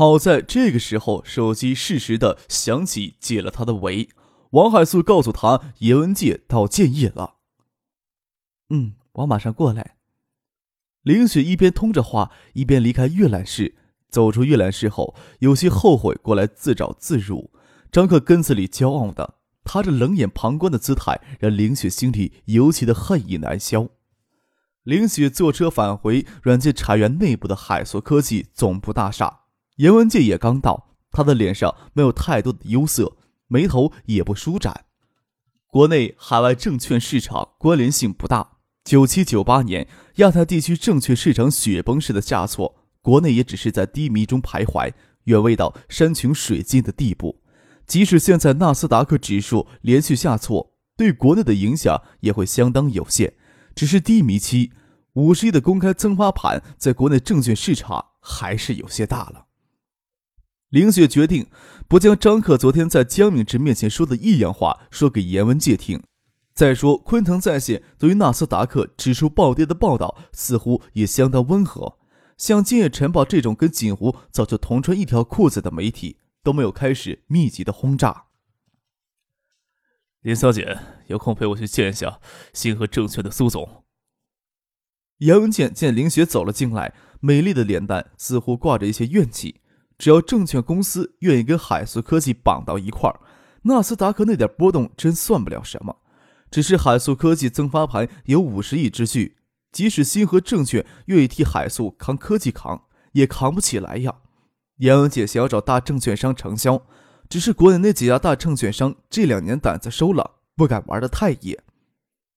好在这个时候，手机适时的响起，解了他的围。王海素告诉他，叶文介到建业了。嗯，我马上过来。林雪一边通着话，一边离开阅览室。走出阅览室后，有些后悔过来自找自辱。张克根子里骄傲的，他这冷眼旁观的姿态，让林雪心里尤其的恨意难消。林雪坐车返回软件茶园内部的海硕科技总部大厦。严文静也刚到，他的脸上没有太多的忧色，眉头也不舒展。国内海外证券市场关联性不大。九七九八年亚太地区证券市场雪崩式的下挫，国内也只是在低迷中徘徊，远未到山穷水尽的地步。即使现在纳斯达克指数连续下挫，对国内的影响也会相当有限，只是低迷期。五十亿的公开增发盘在国内证券市场还是有些大了。林雪决定不将张克昨天在江敏之面前说的异样话说给严文介听。再说，昆腾在线对于纳斯达克指数暴跌的报道似乎也相当温和。像《今夜晨报》这种跟锦湖早就同穿一条裤子的媒体都没有开始密集的轰炸。林小姐，有空陪我去见一下星河证券的苏总。杨文健见林雪走了进来，美丽的脸蛋似乎挂着一些怨气。只要证券公司愿意跟海素科技绑到一块儿，纳斯达克那点波动真算不了什么。只是海素科技增发盘有五十亿之巨，即使星河证券愿意替海素扛科技扛，也扛不起来呀。杨文姐想要找大证券商承销，只是国内那几家大证券商这两年胆子收了，不敢玩的太野，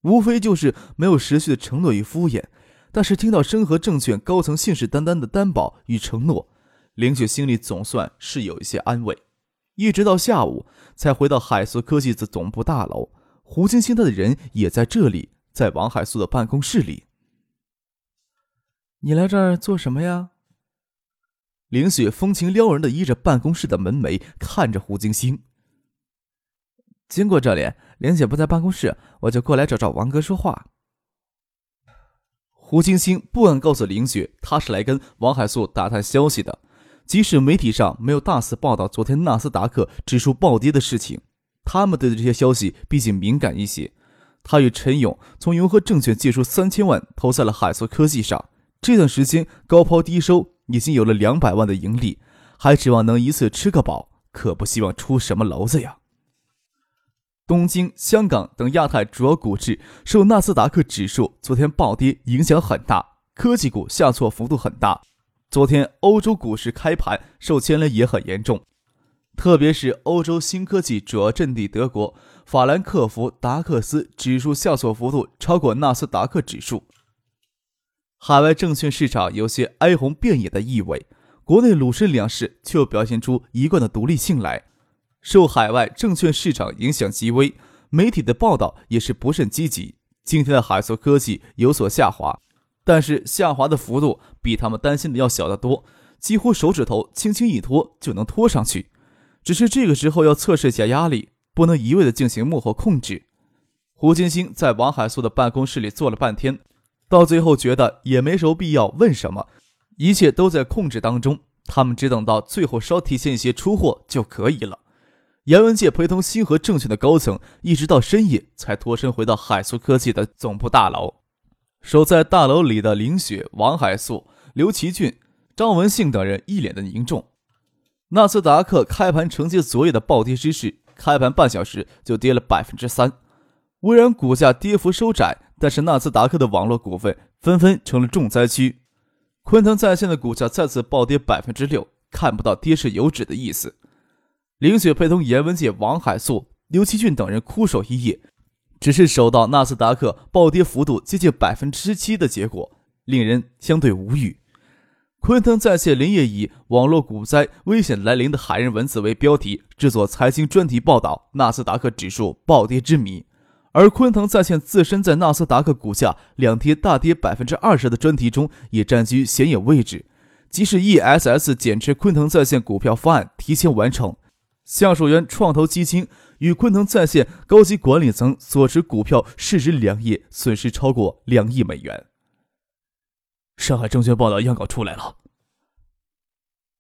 无非就是没有持续的承诺与敷衍。但是听到深河证券高层信誓旦旦的担保与承诺。林雪心里总算是有一些安慰，一直到下午才回到海素科技子总部大楼。胡晶晶他的人也在这里，在王海素的办公室里。你来这儿做什么呀？林雪风情撩人的依着办公室的门楣，看着胡晶晶。经过这里，林姐不在办公室，我就过来找找王哥说话。胡晶晶不敢告诉林雪，她是来跟王海素打探消息的。即使媒体上没有大肆报道昨天纳斯达克指数暴跌的事情，他们对这些消息毕竟敏感一些。他与陈勇从永和证券借出三千万投在了海硕科技上，这段时间高抛低收，已经有了两百万的盈利，还指望能一次吃个饱，可不希望出什么娄子呀。东京、香港等亚太主要股市受纳斯达克指数昨天暴跌影响很大，科技股下挫幅度很大。昨天欧洲股市开盘受牵连也很严重，特别是欧洲新科技主要阵地德国法兰克福达克斯指数下挫幅度超过纳斯达克指数。海外证券市场有些哀鸿遍野的意味，国内沪深两市却表现出一贯的独立性来，受海外证券市场影响极微，媒体的报道也是不甚积极。今天的海硕科技有所下滑。但是下滑的幅度比他们担心的要小得多，几乎手指头轻轻一拖就能拖上去。只是这个时候要测试一下压力，不能一味的进行幕后控制。胡金星在王海素的办公室里坐了半天，到最后觉得也没什么必要问什么，一切都在控制当中，他们只等到最后稍提前一些出货就可以了。严文介陪同星河证券的高层，一直到深夜才脱身回到海素科技的总部大楼。守在大楼里的林雪、王海素、刘奇俊、张文信等人一脸的凝重。纳斯达克开盘承接昨夜的暴跌之势，开盘半小时就跌了百分之三。微软股价跌幅收窄，但是纳斯达克的网络股份纷纷成了重灾区。昆腾在线的股价再次暴跌百分之六，看不到跌势有止的意思。林雪陪同严文杰、王海素、刘奇俊等人枯守一夜。只是守到纳斯达克暴跌幅度接近百分之七的结果，令人相对无语。昆腾在线连夜以“网络股灾危险来临”的骇人文字为标题，制作财经专题报道纳斯达克指数暴跌之谜。而昆腾在线自身在纳斯达克股价两天大跌百分之二十的专题中也占据显眼位置。即使 ESS 减持昆腾在线股票方案提前完成，橡树园创投基金与昆腾在线高级管理层所持股票市值两亿，损失超过两亿美元。上海证券报道样稿出来了。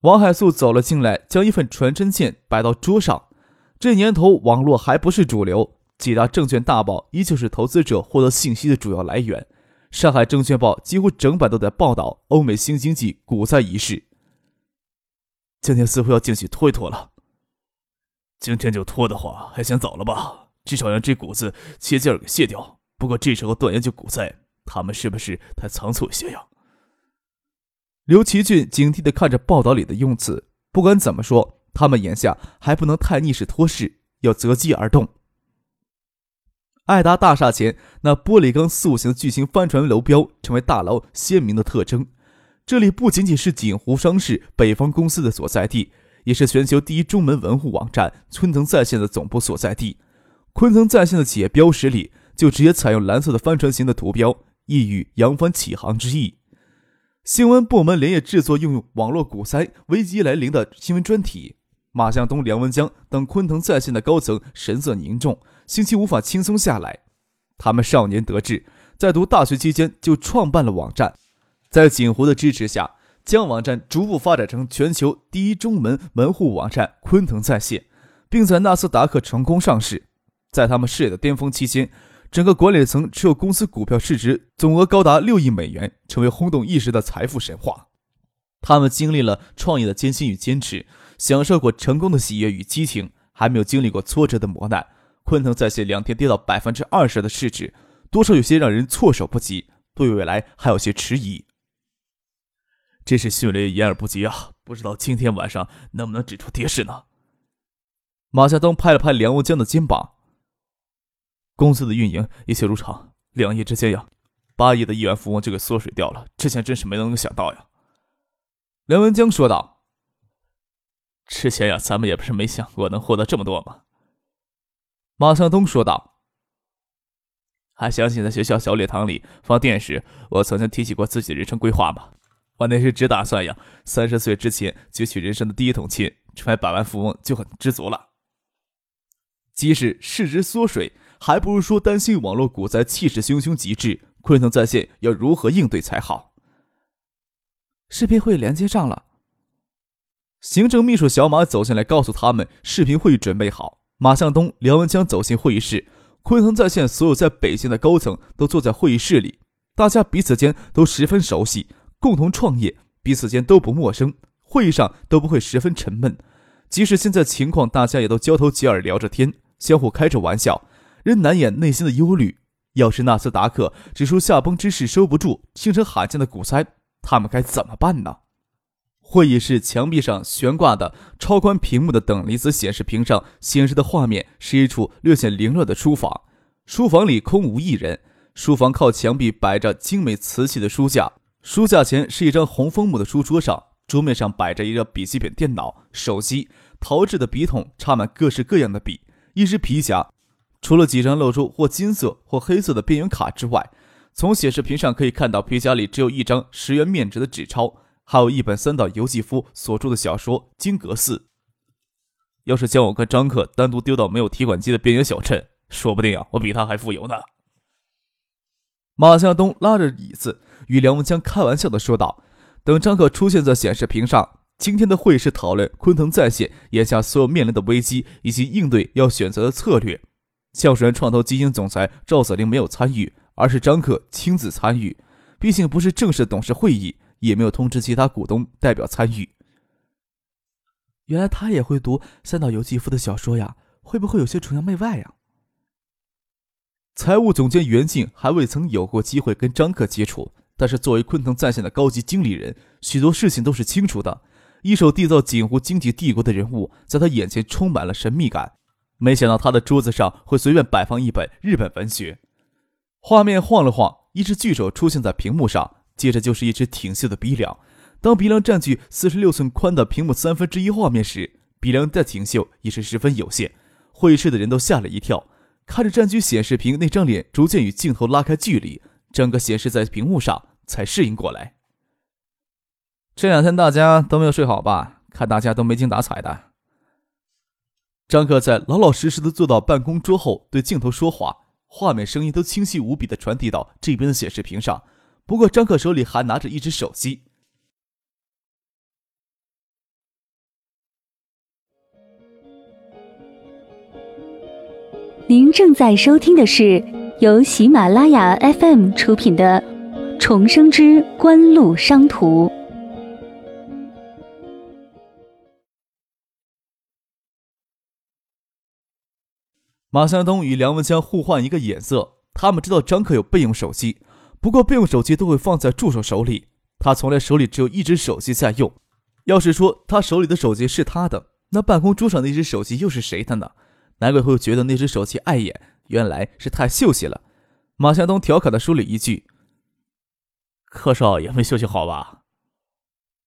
王海素走了进来，将一份传真件摆到桌上。这年头，网络还不是主流，几大证券大报依旧是投资者获得信息的主要来源。上海证券报几乎整版都在报道欧美新经济股灾一事。今天似乎要进去拖一拖了。今天就拖的话，还嫌早了吧？至少让这股子切劲儿给卸掉。不过这时候断言就股灾，他们是不是太仓促一些呀？刘奇俊警惕地看着报道里的用词，不管怎么说，他们眼下还不能太逆势托势，要择机而动。爱达大厦前那玻璃钢塑形的巨型帆船楼标，成为大楼鲜明的特征。这里不仅仅是锦湖商事北方公司的所在地，也是全球第一中门文户网站昆腾在线的总部所在地。昆腾在线的企业标识里就直接采用蓝色的帆船形的图标，意喻扬帆起航之意。新闻部门连夜制作应用网络股灾危机来临的新闻专题。马向东、梁文江等昆腾在线的高层神色凝重，心情无法轻松下来。他们少年得志，在读大学期间就创办了网站，在锦湖的支持下，将网站逐步发展成全球第一中门门户网站昆腾在线，并在纳斯达克成功上市。在他们事业的巅峰期间。整个管理层持有公司股票市值总额高达六亿美元，成为轰动一时的财富神话。他们经历了创业的艰辛与坚持，享受过成功的喜悦与激情，还没有经历过挫折的磨难。昆腾在线两天跌到百分之二十的市值，多少有些让人措手不及，对未来还有些迟疑。真是迅雷掩耳不及啊！不知道今天晚上能不能止住跌势呢？马向东拍了拍梁文江的肩膀。公司的运营一切如常，两亿之间呀，八亿的亿元富翁就给缩水掉了。之前真是没能想到呀。梁文江说道：“之前呀，咱们也不是没想过能获得这么多嘛。”马向东说道：“还想起在学校小礼堂里放电时，我曾经提起过自己的人生规划吗？我那时只打算呀，三十岁之前攫取人生的第一桶金，成为百万富翁就很知足了。即使市值缩水。”还不如说担心网络股灾气势汹汹极致，昆腾在线要如何应对才好？视频会连接上了，行政秘书小马走进来告诉他们，视频会议准备好。马向东、梁文江走进会议室，昆腾在线所有在北京的高层都坐在会议室里，大家彼此间都十分熟悉，共同创业，彼此间都不陌生，会议上都不会十分沉闷。即使现在情况，大家也都交头接耳聊着天，相互开着玩笑。仍难掩内心的忧虑。要是纳斯达克指数下崩之势收不住，形成罕见的股灾，他们该怎么办呢？会议室墙壁上悬挂的超宽屏幕的等离子显示屏上显示的画面是一处略显凌乱的书房。书房里空无一人。书房靠墙壁摆着精美瓷器的书架，书架前是一张红枫木的书桌，上桌面上摆着一个笔记本电脑、手机、陶制的笔筒，插满各式各样的笔，一只皮夹。除了几张露出或金色或黑色的边缘卡之外，从显示屏上可以看到皮夹里只有一张十元面值的纸钞，还有一本三岛由纪夫所著的小说《金阁寺》。要是将我跟张克单独丢到没有提款机的边缘小镇，说不定啊，我比他还富有呢。马向东拉着椅子与梁文江开玩笑的说道：“等张克出现在显示屏上，今天的会是讨论昆腾在线眼下所有面临的危机以及应对要选择的策略。”橡树园创投基金总裁赵子林没有参与，而是张克亲自参与。毕竟不是正式董事会议，也没有通知其他股东代表参与。原来他也会读三岛由纪夫的小说呀？会不会有些崇洋媚外呀？财务总监袁静还未曾有过机会跟张克接触，但是作为昆腾在线的高级经理人，许多事情都是清楚的。一手缔造锦湖经济帝国的人物，在他眼前充满了神秘感。没想到他的桌子上会随便摆放一本日本文学。画面晃了晃，一只巨手出现在屏幕上，接着就是一只挺秀的鼻梁。当鼻梁占据四十六寸宽的屏幕三分之一画面时，鼻梁的挺秀也是十分有限。会议室的人都吓了一跳，看着占据显示屏那张脸逐渐与镜头拉开距离，整个显示在屏幕上，才适应过来。这两天大家都没有睡好吧？看大家都没精打采的。张克在老老实实的坐到办公桌后，对镜头说话，画面声音都清晰无比的传递到这边的显示屏上。不过张克手里还拿着一只手机。您正在收听的是由喜马拉雅 FM 出品的《重生之官路商途》。马向东与梁文江互换一个眼色，他们知道张克有备用手机，不过备用手机都会放在助手手里，他从来手里只有一只手机在用。要是说他手里的手机是他的，那办公桌上那只手机又是谁的呢？难怪会觉得那只手机碍眼，原来是太秀气了。马向东调侃的说了一句：“柯少也没休息好吧？”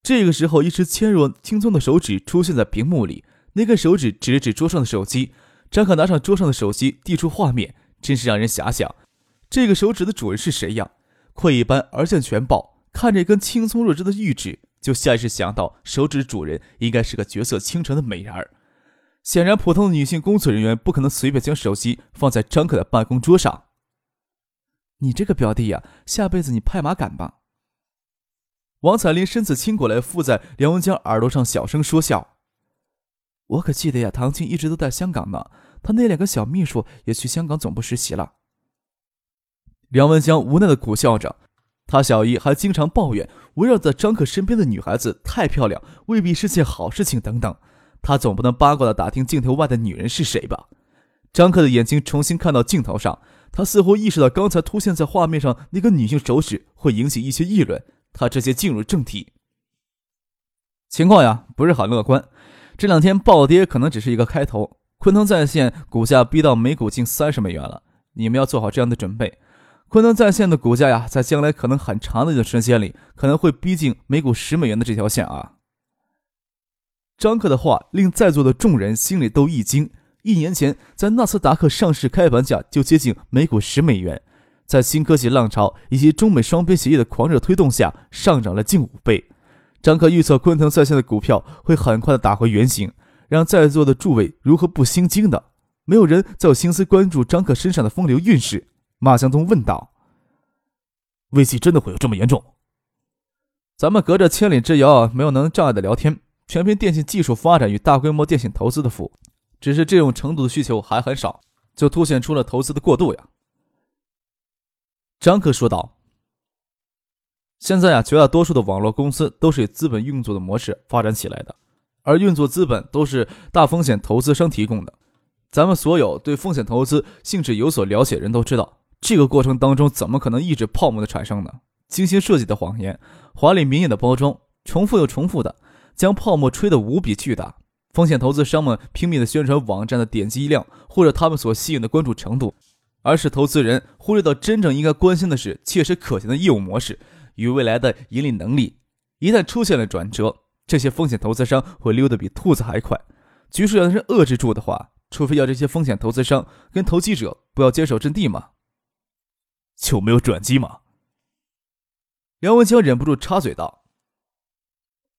这个时候，一只纤弱轻松的手指出现在屏幕里，那根手指指了指桌上的手机。张可拿上桌上的手机，递出画面，真是让人遐想：这个手指的主人是谁呀？窥一般而见全豹，看着一根轻松弱智的玉指，就下意识想到手指主人应该是个绝色倾城的美人儿。显然，普通的女性工作人员不可能随便将手机放在张可的办公桌上。你这个表弟呀，下辈子你拍马杆吧！王彩玲身子倾过来，附在梁文江耳朵上，小声说笑：“我可记得呀，唐青一直都在香港呢，他那两个小秘书也去香港总部实习了。”梁文江无奈的苦笑着，他小姨还经常抱怨，围绕在张可身边的女孩子太漂亮，未必是件好事情等等。他总不能八卦的打听镜头外的女人是谁吧？张克的眼睛重新看到镜头上，他似乎意识到刚才出现在画面上那个女性手指会引起一些议论。他直接进入正题，情况呀不是很乐观。这两天暴跌可能只是一个开头。昆腾在线股价逼到每股近三十美元了，你们要做好这样的准备。昆腾在线的股价呀，在将来可能很长的一段时间里，可能会逼近每股十美元的这条线啊。张克的话令在座的众人心里都一惊。一年前，在纳斯达克上市开盘价就接近每股十美元，在新科技浪潮以及中美双边协议的狂热推动下，上涨了近五倍。张克预测昆腾在线的股票会很快的打回原形，让在座的诸位如何不心惊的？没有人再有心思关注张克身上的风流韵事。马向东问道：“危机真的会有这么严重？”咱们隔着千里之遥，没有能障碍的聊天。全凭电信技术发展与大规模电信投资的福，只是这种程度的需求还很少，就凸显出了投资的过度呀。张克说道：“现在啊，绝大多数的网络公司都是以资本运作的模式发展起来的，而运作资本都是大风险投资商提供的。咱们所有对风险投资性质有所了解的人都知道，这个过程当中怎么可能抑制泡沫的产生呢？精心设计的谎言，华丽明艳的包装，重复又重复的。”将泡沫吹得无比巨大，风险投资商们拼命的宣传网站的点击量或者他们所吸引的关注程度，而是投资人忽略到真正应该关心的是切实可行的业务模式与未来的盈利能力。一旦出现了转折，这些风险投资商会溜得比兔子还快。局势要是遏制住的话，除非要这些风险投资商跟投机者不要坚守阵地嘛，就没有转机吗？梁文强忍不住插嘴道。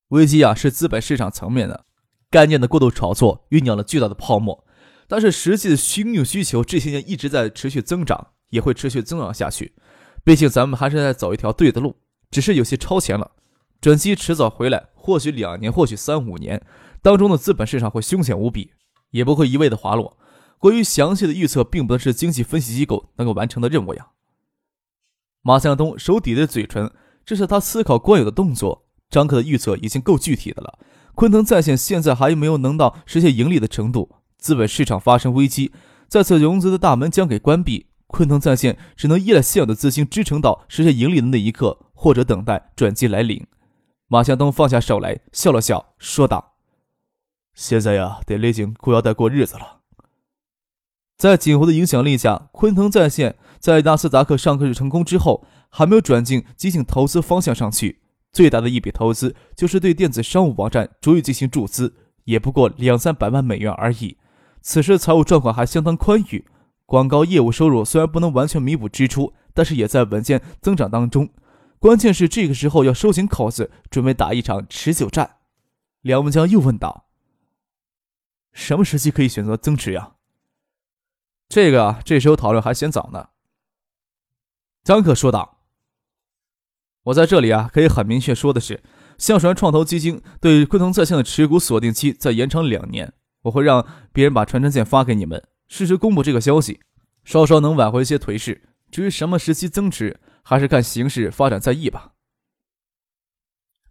危机啊，是资本市场层面的概念的过度炒作，酝酿了巨大的泡沫。但是实际的需用需求这些年一直在持续增长，也会持续增长下去。毕竟咱们还是在走一条对的路，只是有些超前了。转机迟早回来，或许两年，或许三五年当中的资本市场会凶险无比，也不会一味的滑落。过于详细的预测，并不能是经济分析机构能够完成的任务呀。马向东手抵着嘴唇，这是他思考惯有的动作。张克的预测已经够具体的了。昆腾在线现在还没有能到实现盈利的程度，资本市场发生危机，再次融资的大门将给关闭。昆腾在线只能依赖现有的资金支撑到实现盈利的那一刻，或者等待转机来临。马向东放下手来，笑了笑，说道：“现在呀，得勒紧裤腰带过日子了。”在锦湖的影响力下，昆腾在线在纳斯达克上市成功之后，还没有转进激进投资方向上去。最大的一笔投资就是对电子商务网站逐一进行注资，也不过两三百万美元而已。此时财务状况还相当宽裕，广告业务收入虽然不能完全弥补支出，但是也在稳健增长当中。关键是这个时候要收紧口子，准备打一场持久战。梁文江又问道：“什么时期可以选择增持呀？”这个，这时候讨论还嫌早呢。张可说道：“我在这里啊，可以很明确说的是，橡树创投基金对昆腾在线的持股锁定期再延长两年。我会让别人把传真件发给你们，适时公布这个消息，稍稍能挽回一些颓势。至于什么时期增持，还是看形势发展再议吧。”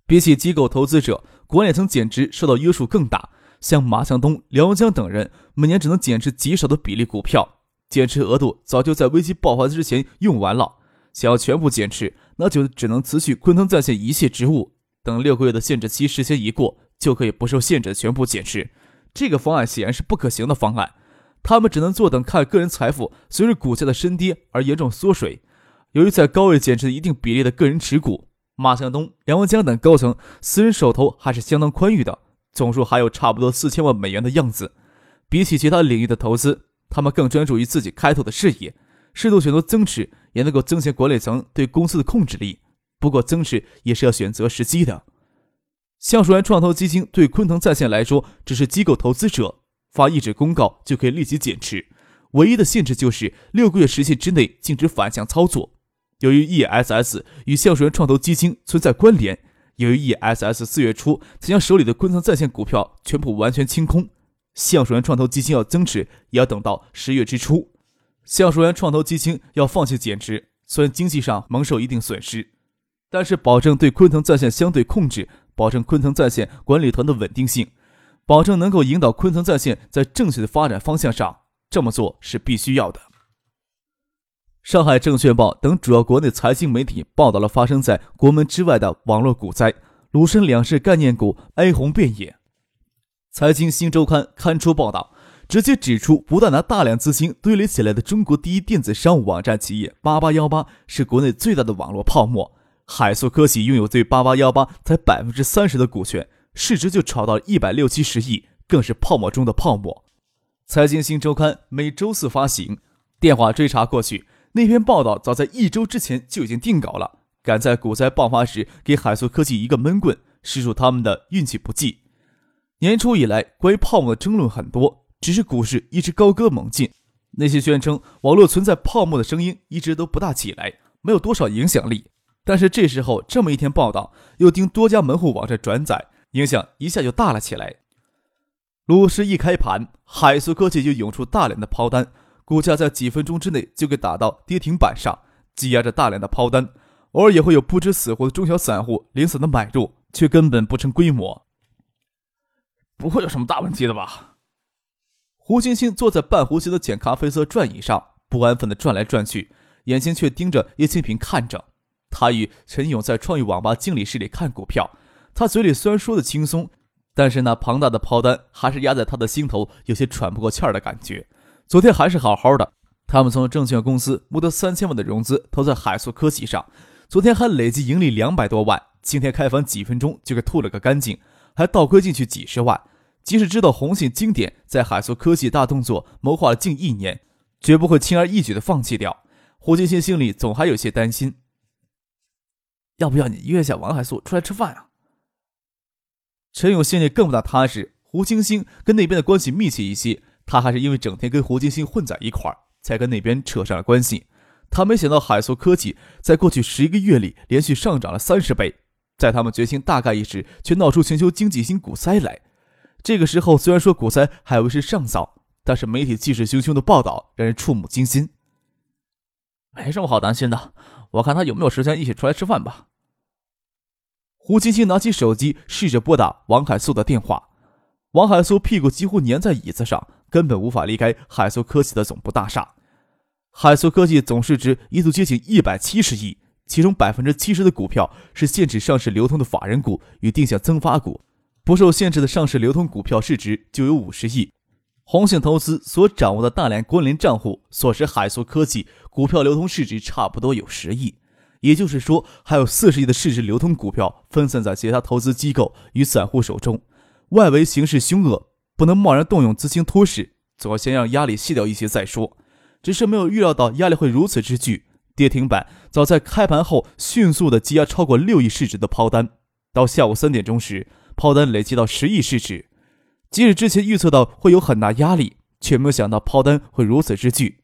比起机构投资者，管理层减持受到约束更大。像马向东、梁文江等人，每年只能减持极少的比例股票，减持额度早就在危机爆发之前用完了。想要全部减持，那就只能辞去昆腾在线一切职务，等六个月的限制期时间一过，就可以不受限制的全部减持。这个方案显然是不可行的方案，他们只能坐等看个人财富随着股价的深跌而严重缩水。由于在高位减持一定比例的个人持股，马向东、梁文江等高层私人手头还是相当宽裕的。总数还有差不多四千万美元的样子。比起其他领域的投资，他们更专注于自己开拓的事业。适度选择增持，也能够增强管理层对公司的控制力。不过，增持也是要选择时机的。橡树园创投基金对昆腾在线来说，只是机构投资者发一纸公告就可以立即减持，唯一的限制就是六个月时限之内禁止反向操作。由于 ESS 与橡树园创投基金存在关联。由于 ESS 四月初才将手里的昆腾在线股票全部完全清空，橡树园创投基金要增持也要等到十月之初。橡树园创投基金要放弃减持，虽然经济上蒙受一定损失，但是保证对昆腾在线相对控制，保证昆腾在线管理团的稳定性，保证能够引导昆腾在线在正确的发展方向上，这么做是必须要的。上海证券报等主要国内财经媒体报道了发生在国门之外的网络股灾，鲁深两市概念股哀鸿遍野。财经新周刊刊出报道，直接指出，不断拿大量资金堆垒起来的中国第一电子商务网站企业八八幺八是国内最大的网络泡沫，海塑科技拥有对八八幺八才百分之三十的股权，市值就炒到一百六七十亿，更是泡沫中的泡沫。财经新周刊每周四发行，电话追查过去。那篇报道早在一周之前就已经定稿了，赶在股灾爆发时给海素科技一个闷棍，实属他们的运气不济。年初以来，关于泡沫的争论很多，只是股市一直高歌猛进。那些宣称网络存在泡沫的声音一直都不大起来，没有多少影响力。但是这时候这么一天报道，又经多家门户网站转载，影响一下就大了起来。鲁市一开盘，海塑科技就涌出大量的抛单。股价在几分钟之内就给打到跌停板上，积压着大量的抛单，偶尔也会有不知死活的中小散户零散的买入，却根本不成规模。不会有什么大问题的吧？胡星星坐在半弧形的浅咖啡色转椅上，不安分地转来转去，眼睛却盯着叶清平看着。他与陈勇在创意网吧经理室里看股票，他嘴里虽然说的轻松，但是那庞大的抛单还是压在他的心头，有些喘不过气儿的感觉。昨天还是好好的，他们从证券公司募得三千万的融资，投在海塑科技上。昨天还累计盈利两百多万，今天开盘几分钟就给吐了个干净，还倒亏进去几十万。即使知道红信经典在海塑科技大动作谋划了近一年，绝不会轻而易举的放弃掉。胡金星心里总还有些担心，要不要你约一下王海素出来吃饭啊？陈勇心里更不大踏实，胡金星跟那边的关系密切一些。他还是因为整天跟胡金星混在一块儿，才跟那边扯上了关系。他没想到海素科技在过去十一个月里连续上涨了三十倍，在他们决心大干一时，却闹出全球经济性股灾来。这个时候，虽然说股灾还为时尚早，但是媒体气势汹汹的报道让人触目惊心。没什么好担心的，我看他有没有时间一起出来吃饭吧。胡青青拿起手机，试着拨打王海素的电话。王海素屁股几乎粘在椅子上。根本无法离开海塑科技的总部大厦。海塑科技总市值一度接近一百七十亿，其中百分之七十的股票是限制上市流通的法人股与定向增发股，不受限制的上市流通股票市值就有五十亿。红杏投资所掌握的大量关联账户，所持海塑科技股票流通市值差不多有十亿。也就是说，还有四十亿的市值流通股票分散在其他投资机构与散户手中。外围形势凶恶，不能贸然动用资金托市，总要先让压力卸掉一些再说。只是没有预料到压力会如此之巨，跌停板早在开盘后迅速的积压超过六亿市值的抛单，到下午三点钟时，抛单累积到十亿市值。即使之前预测到会有很大压力，却没有想到抛单会如此之巨。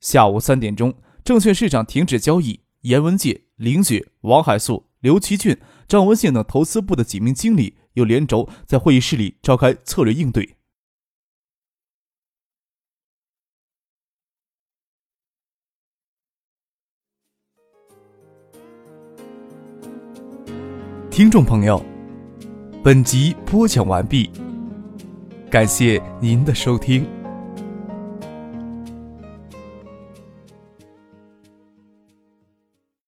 下午三点钟，证券市场停止交易，严文介、林雪、王海素、刘奇俊、张文宪等投资部的几名经理又连轴在会议室里召开策略应对。听众朋友，本集播讲完毕，感谢您的收听。